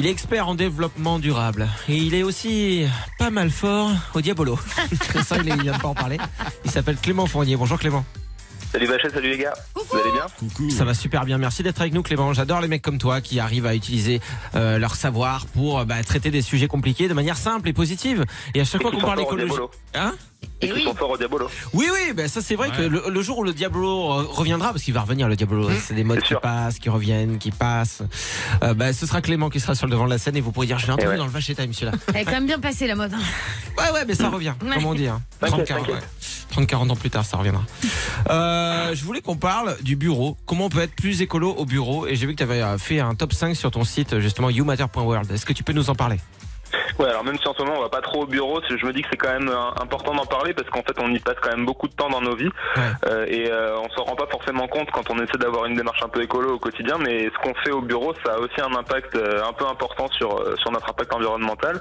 Il est expert en développement durable et il est aussi pas mal fort au diabolo. Ça, il vient de pas en parler. Il s'appelle Clément Fournier. Bonjour Clément. Salut Vachet, salut les gars. Vous allez bien Coucou. Ça va super bien. Merci d'être avec nous Clément. J'adore les mecs comme toi qui arrivent à utiliser euh, leur savoir pour euh, bah, traiter des sujets compliqués de manière simple et positive. Et à chaque fois qu'on parle écologie, hein et, oui. au Diablo. Oui, oui, ben, ça c'est vrai que le, jour où le Diablo euh, reviendra, parce qu'il va revenir le Diablo, mmh. c'est des modes qui passent, qui reviennent, qui passent, ben, ce sera Clément qui sera sur le devant de la scène et vous pourrez dire Je l'ai entendu ouais. dans le Vacheta, monsieur là. Elle est quand même bien passée la mode. Hein. Ouais, ouais, mais ça revient. Ouais. Comment dire 34, 30-40 ans plus tard, ça reviendra. Euh, je voulais qu'on parle du bureau. Comment on peut être plus écolo au bureau? Et j'ai vu que tu avais fait un top 5 sur ton site, justement, youmatter.world. Est-ce que tu peux nous en parler? Ouais, alors même si en ce moment on va pas trop au bureau, je me dis que c'est quand même euh, important d'en parler parce qu'en fait on y passe quand même beaucoup de temps dans nos vies Ouais. Euh, et euh, on s'en rend pas forcément compte quand on essaie d'avoir une démarche un peu écolo au quotidien, mais ce qu'on fait au bureau, ça a aussi un impact euh, un peu important sur euh, sur notre impact environnemental.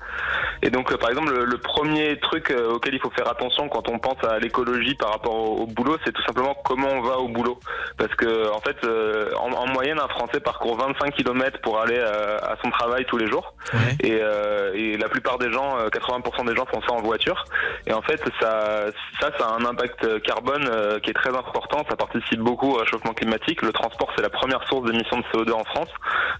Et donc euh, par exemple le, le premier truc auquel il faut faire attention quand on pense à l'écologie par rapport au, au boulot, c'est tout simplement comment on va au boulot, parce que en fait euh, en, en moyenne un Français parcourt 25 km pour aller euh, à son travail tous les jours. Ouais. Et, euh, et la plupart des gens, euh, 80% des gens font ça en voiture. Et en fait, ça, ça, ça a un impact carbone euh, qui est très important. Ça participe beaucoup au réchauffement climatique. Le transport, c'est la première source d'émissions de CO2 en France.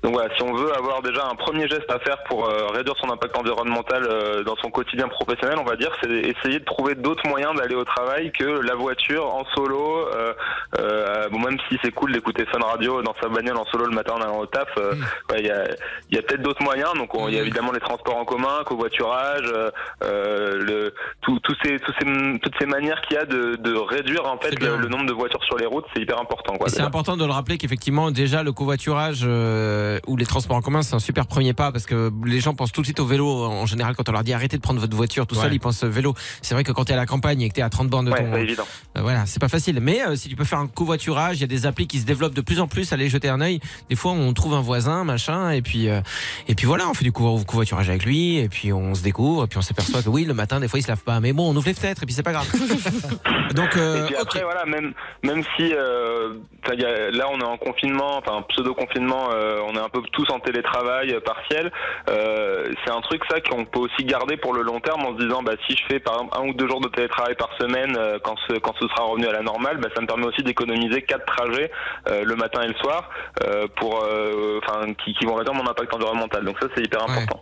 Donc voilà, si on veut avoir déjà un premier geste à faire pour euh, réduire son impact environnemental euh, dans son quotidien professionnel, on va dire, c'est essayer de trouver d'autres moyens d'aller au travail que la voiture en solo. Euh, euh, bon, même si c'est cool d'écouter Fun Radio dans sa bagnole en solo le matin en allant au taf, euh, ouais, il y a, y a peut-être d'autres moyens. Donc, on- il y a Mhm. évidemment les transports en commun, covoiturage, euh, euh, le, tout, tous ces, tous ces, toutes ces manières qu'il y a de, de réduire en fait le, le nombre de voitures sur les routes, c'est hyper important. C'est important de le rappeler qu'effectivement, déjà, le covoiturage euh, ou les transports en commun, c'est un super premier pas parce que les gens pensent tout de suite au vélo. En général, quand on leur dit arrêtez de prendre votre voiture tout Ouais. seul, ils pensent vélo. C'est vrai que quand tu es à la campagne et que tu es à 30 bornes de Ouais, ton. évident. Euh, voilà, c'est pas facile. Mais si tu peux faire un covoiturage, il y a des applis qui se développent de plus en plus. Allez jeter un œil. Des fois, on trouve un voisin, machin, et puis et puis voilà, on fait du covo- covoiturage avec lui, et puis on se découvre, et puis on s'aperçoit que oui, le matin, des fois, il se lave pas. Mais bon, on ouvre les fenêtres, et puis c'est pas grave. Donc, euh, Et puis après, voilà, même, même si euh, y a- là on est en confinement, enfin pseudo-confinement, euh, on est un peu tous en télétravail partiel, c'est un truc ça qu'on peut aussi garder pour le long terme en se disant, bah, si je fais par exemple un ou deux jours de télétravail par semaine quand, ce, quand ce sera revenu à la normale, bah, ça me permet aussi d'économiser quatre trajets le matin et le soir pour, enfin, qui, qui vont réduire mon impact environnemental. Donc ça c'est hyper Ouais. important.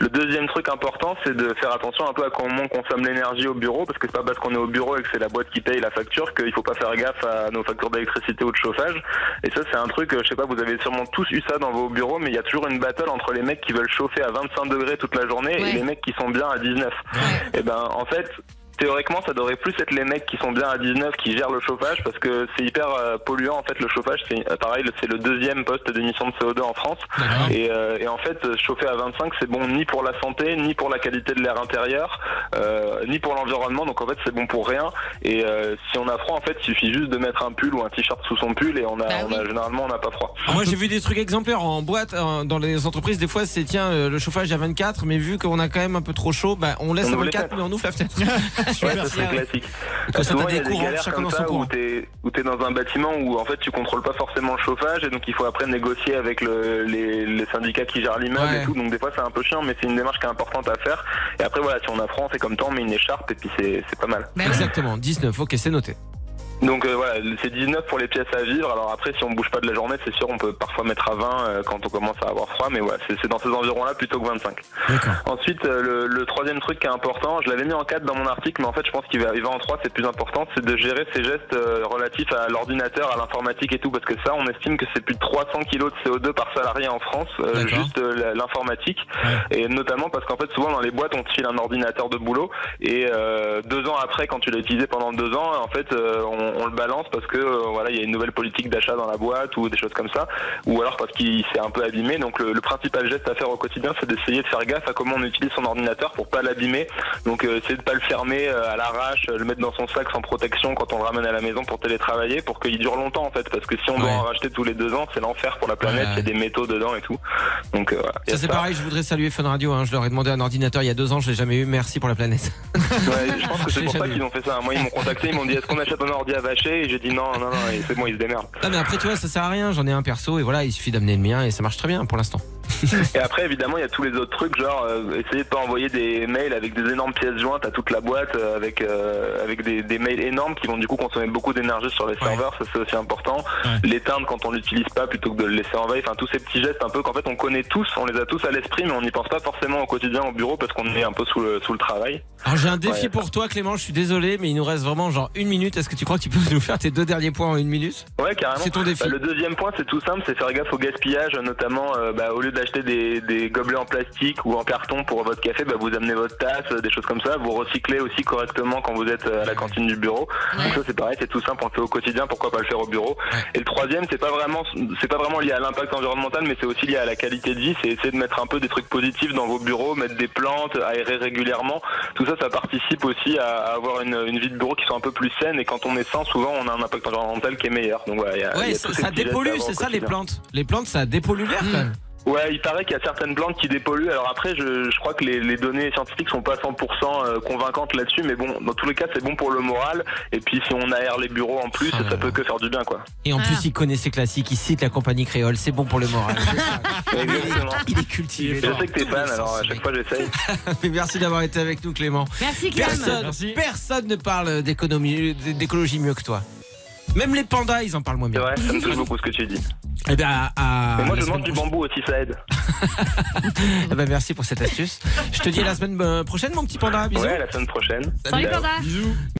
Le deuxième truc important, c'est de faire attention un peu à comment on consomme l'énergie au bureau, parce que c'est pas parce qu'on est au bureau et que c'est la boîte qui paye la facture qu'il faut pas faire gaffe à nos factures d'électricité ou de chauffage. Et ça, c'est un truc, euh, je sais pas, vous avez sûrement tous eu ça dans vos bureaux, mais il y a toujours une battle entre les mecs qui veulent chauffer à 25 degrés toute la journée Ouais. et les mecs qui sont bien à 19. Et ben, en fait. Théoriquement, ça devrait plus être les mecs qui sont bien à 19 qui gèrent le chauffage parce que c'est hyper euh, polluant en fait le chauffage. C'est euh, pareil, c'est le deuxième poste d'émission de CO2 en France. Et, euh, et en fait, euh, chauffer à 25, c'est bon ni pour la santé, ni pour la qualité de l'air intérieur, euh, ni pour l'environnement. Donc en fait, c'est bon pour rien. Et euh, si on a froid, en fait, il suffit juste de mettre un pull ou un t-shirt sous son pull et on a, Bah on a généralement on n'a pas froid. Moi j'ai vu des trucs exemplaires en boîte dans les entreprises des fois c'est tiens le chauffage à 24 mais vu qu'on a quand même un peu trop chaud bah, on laisse On à ouvre les 24 fenêtres. mais on ouvre la fenêtre. Ouais, ça c'est classique. Ça, Souvent, il y a des galères chacun comme ça où t'es où t'es dans un bâtiment où en fait tu contrôles pas forcément le chauffage et donc il faut après négocier avec le, les, les syndicats qui gèrent l'immeuble Ouais. et tout. Donc des fois c'est un peu chiant, mais c'est une démarche qui est importante à faire. Et après voilà, si on a froid, on fait comme temps, on met une écharpe et puis c'est c'est pas mal. Bah. Exactement 19 ok c'est noté. Donc euh, voilà, c'est 19 pour les pièces à vivre. Alors après, si on bouge pas de la journée, c'est sûr, on peut parfois mettre à 20 euh, quand on commence à avoir froid, mais voilà, c'est c'est dans ces environs-là plutôt que 25. D'accord. Ensuite, euh, le, le troisième truc qui est important, je l'avais mis en 4 dans mon article, mais en fait, je pense qu'il va arriver en 3, c'est plus important, c'est de gérer ces gestes euh, relatifs à l'ordinateur, à l'informatique et tout, parce que ça, on estime que c'est plus de 300 kilos de CO2 par salarié en France, euh, juste euh, l'informatique, et notamment parce qu'en fait, souvent dans les boîtes, on te file un ordinateur de boulot, et euh, deux ans après, quand tu l'as utilisé pendant deux ans, en fait, euh, on, on le balance parce que euh, voilà, il y a une nouvelle politique d'achat dans la boîte ou des choses comme ça, ou alors parce qu'il s'est un peu abîmé. Donc le, le principal geste à faire au quotidien, c'est d'essayer de faire gaffe à comment on utilise son ordinateur pour pas l'abîmer. Donc euh, essayer de pas le fermer euh, à l'arrache, le mettre dans son sac sans protection quand on le ramène à la maison pour télétravailler, pour qu'il dure longtemps en fait. Parce que si on doit en racheter tous les deux ans, c'est l'enfer pour la planète. Ouais, Il y a des métaux dedans et tout. Donc euh, Ça c'est pareil je voudrais saluer Fun Radio hein. je leur ai demandé un ordinateur il y a deux ans je l'ai jamais eu merci pour la planète. Ouais, je pense que c'est pour ça qu'ils ont fait ça. Moi, ils m'ont contacté, ils m'ont dit est-ce qu'on achète un ordi à vacher Et j'ai dit non, non, non, c'est bon, ils se démerdent. Ah mais après tu vois ça sert à rien j'en ai un perso et voilà il suffit d'amener le mien et ça marche très bien pour l'instant. Et après, évidemment, il y a tous les autres trucs, genre euh, essayez de pas envoyer des mails avec des énormes pièces jointes à toute la boîte, euh, avec euh, avec des, des mails énormes qui vont du coup consommer beaucoup d'énergie sur les serveurs. Ça c'est aussi important. Ouais. L'éteindre quand on l'utilise pas plutôt que de le laisser en veille. Enfin, tous ces petits gestes un peu qu'en fait on connaît tous, on les a tous à l'esprit, mais on n'y pense pas forcément au quotidien au bureau parce qu'on est un peu sous le sous le travail. Alors j'ai un défi Ouais. pour toi Clément, je suis désolé mais il nous reste vraiment genre une minute. Est-ce que tu crois que tu peux nous faire tes deux derniers points en une minute? Ouais, carrément. C'est ton défi. Bah, le deuxième point, c'est tout simple, c'est faire gaffe au gaspillage, notamment euh, bah, au lieu d'acheter des, des gobelets en plastique ou en carton pour votre café, bah, vous amenez votre tasse, des choses comme ça. Vous recyclez aussi correctement quand vous êtes euh, à la cantine du bureau. Donc ça, c'est pareil, c'est tout simple, on le fait au quotidien. Pourquoi pas le faire au bureau Ouais. Et le troisième, c'est pas vraiment, c'est pas vraiment lié à l'impact environnemental, mais c'est aussi lié à la qualité de vie. C'est essayer de mettre un peu des trucs positifs dans vos bureaux, mettre des plantes, aérer régulièrement. Tout ça, ça participe aussi à, avoir une, une vie de bureau qui soit un peu plus saine. Et quand on est sain, souvent, on a un impact environnemental qui est meilleur. Donc voilà, il y a- il y Ouais, a ça, ça dépollue, c'est ça les plantes. Les plantes ça dépollue l'air quand même. Ouais, il paraît qu'il y a certaines plantes qui dépolluent. Alors après, je, je crois que les, les données scientifiques sont pas 100% euh, convaincantes là-dessus, mais bon, dans tous les cas, c'est bon pour le moral. Et puis, si on aère les bureaux en plus, Ah ça là. peut que faire du bien, quoi. Et en Ah. plus il connaît ses classiques, il cite la compagnie créole, c'est bon pour le moral. Il est cultivé. Je sais que t'es fan, alors à chaque fois, j'essaye. Mais merci d'avoir été avec nous Clément. Merci Clem. Personne, Merci. personne ne parle d'économie, d'écologie mieux que toi. Même les pandas, ils en parlent moins C'est bien. vrai, ça me touche beaucoup ce que tu dis. Eh bien, à, à Mais moi, je mange du bambou aussi, ça aide. Eh ben, merci pour cette astuce. Je te dis à la semaine euh, prochaine, mon petit panda. Bisous. Ouais, à la semaine prochaine. Salut Panda. Bisous.